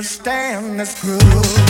understand this groove.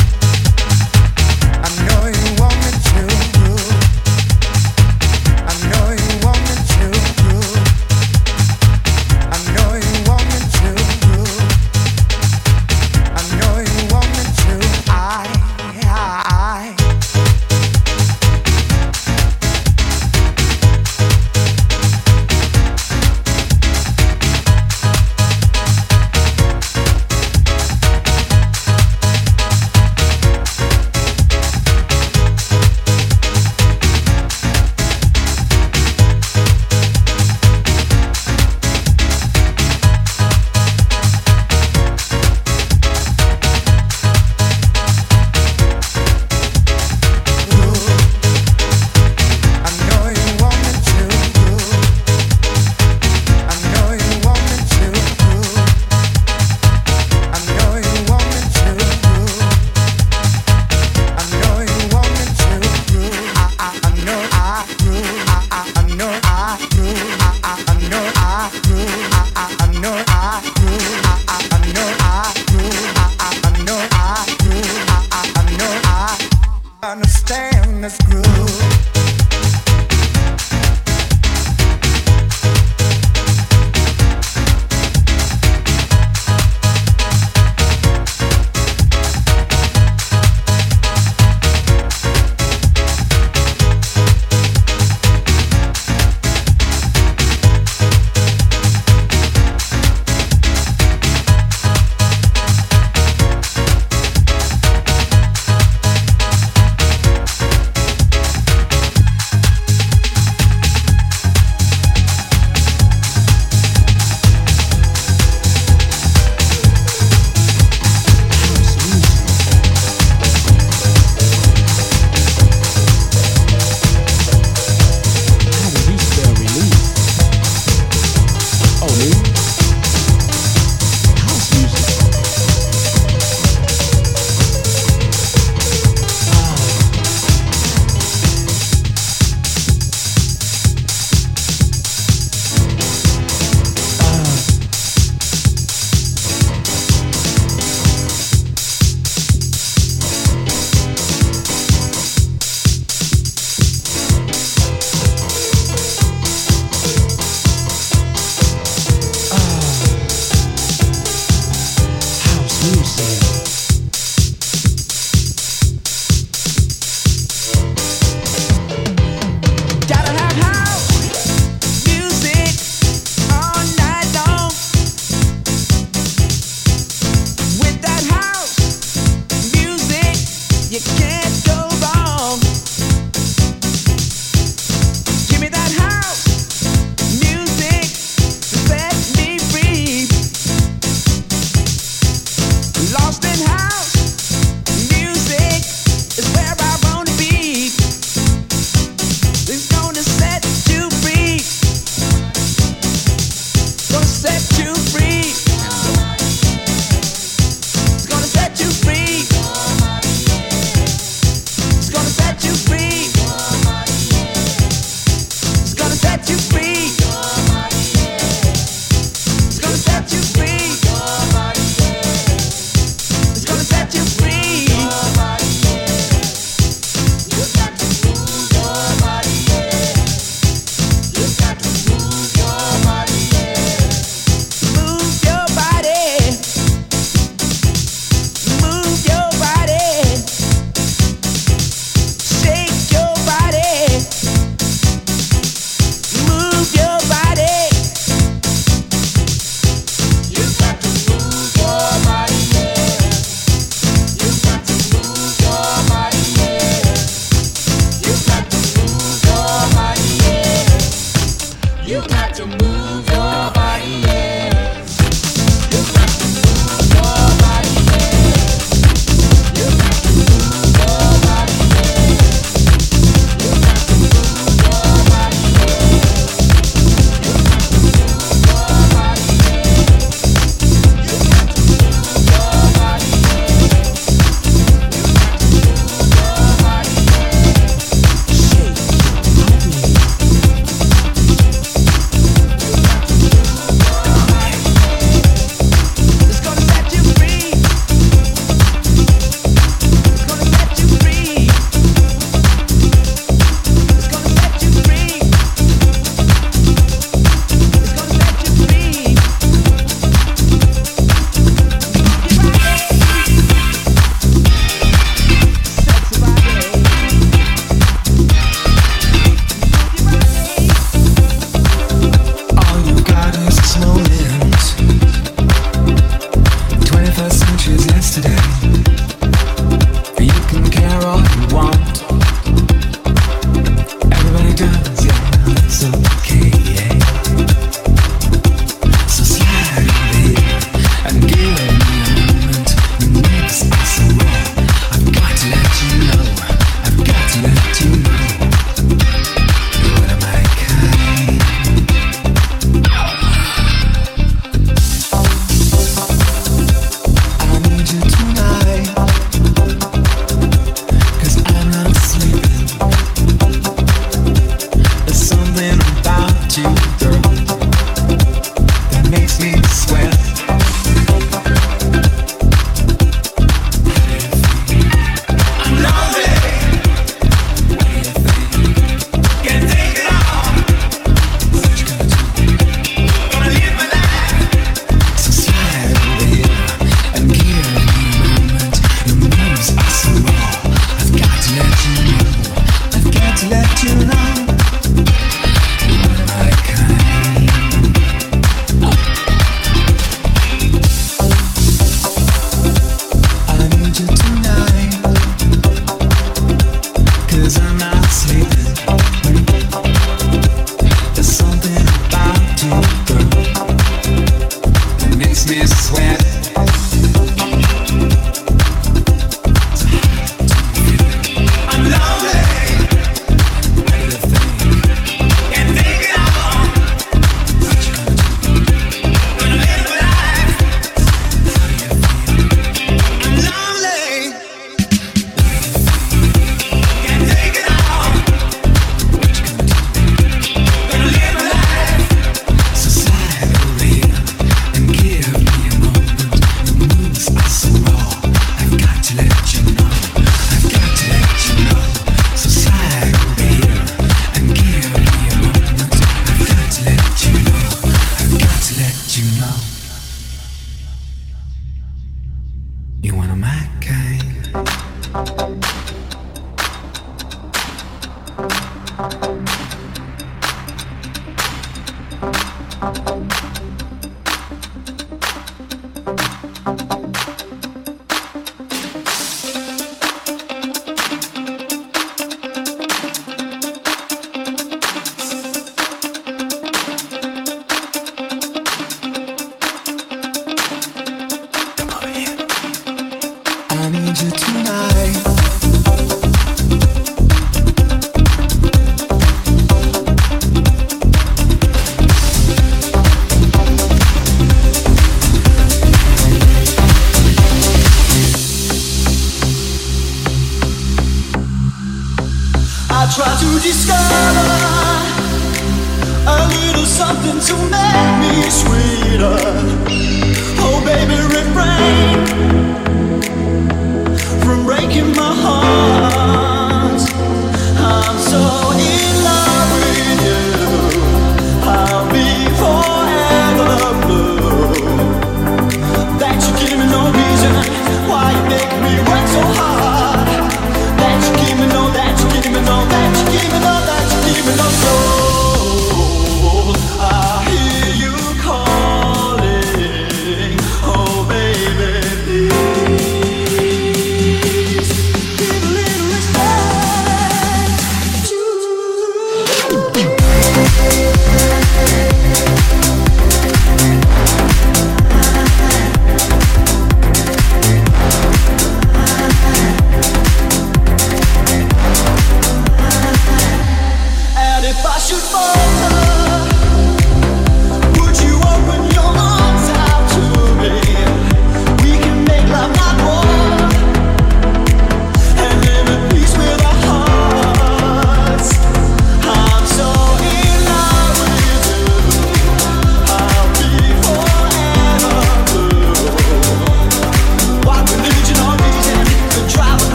That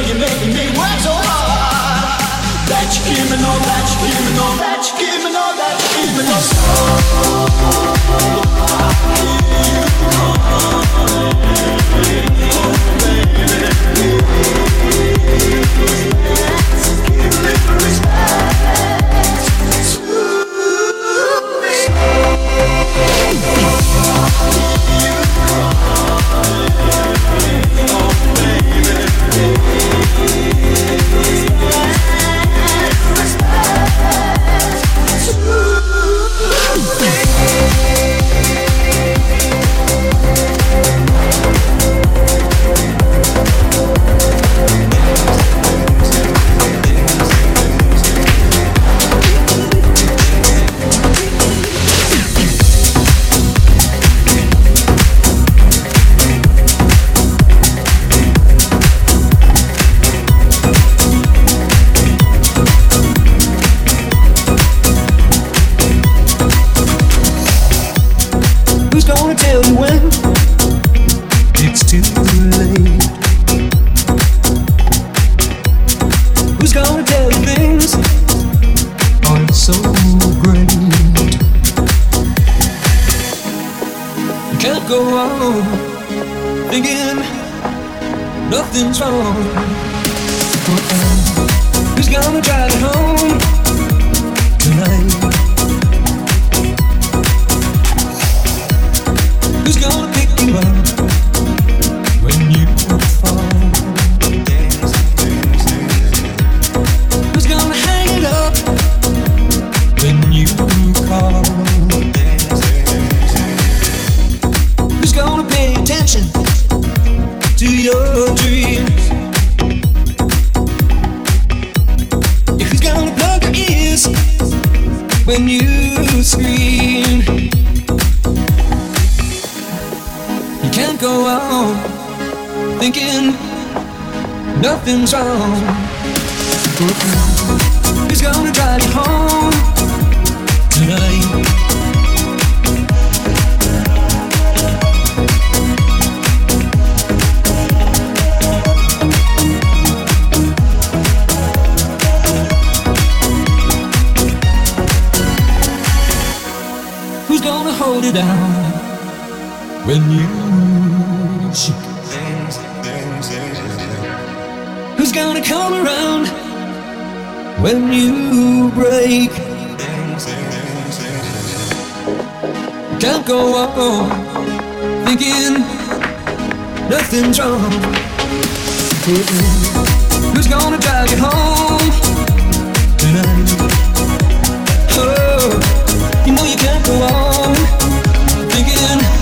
you give me, know that you give me, know that you give me, know that you give me. nothing's wrong. Who's gonna drive you home tonight? Who's gonna hold it down when you come around when you break. Can't go on thinking nothing's wrong. Who's gonna drive you home tonight? Oh, you know you can't go on thinking.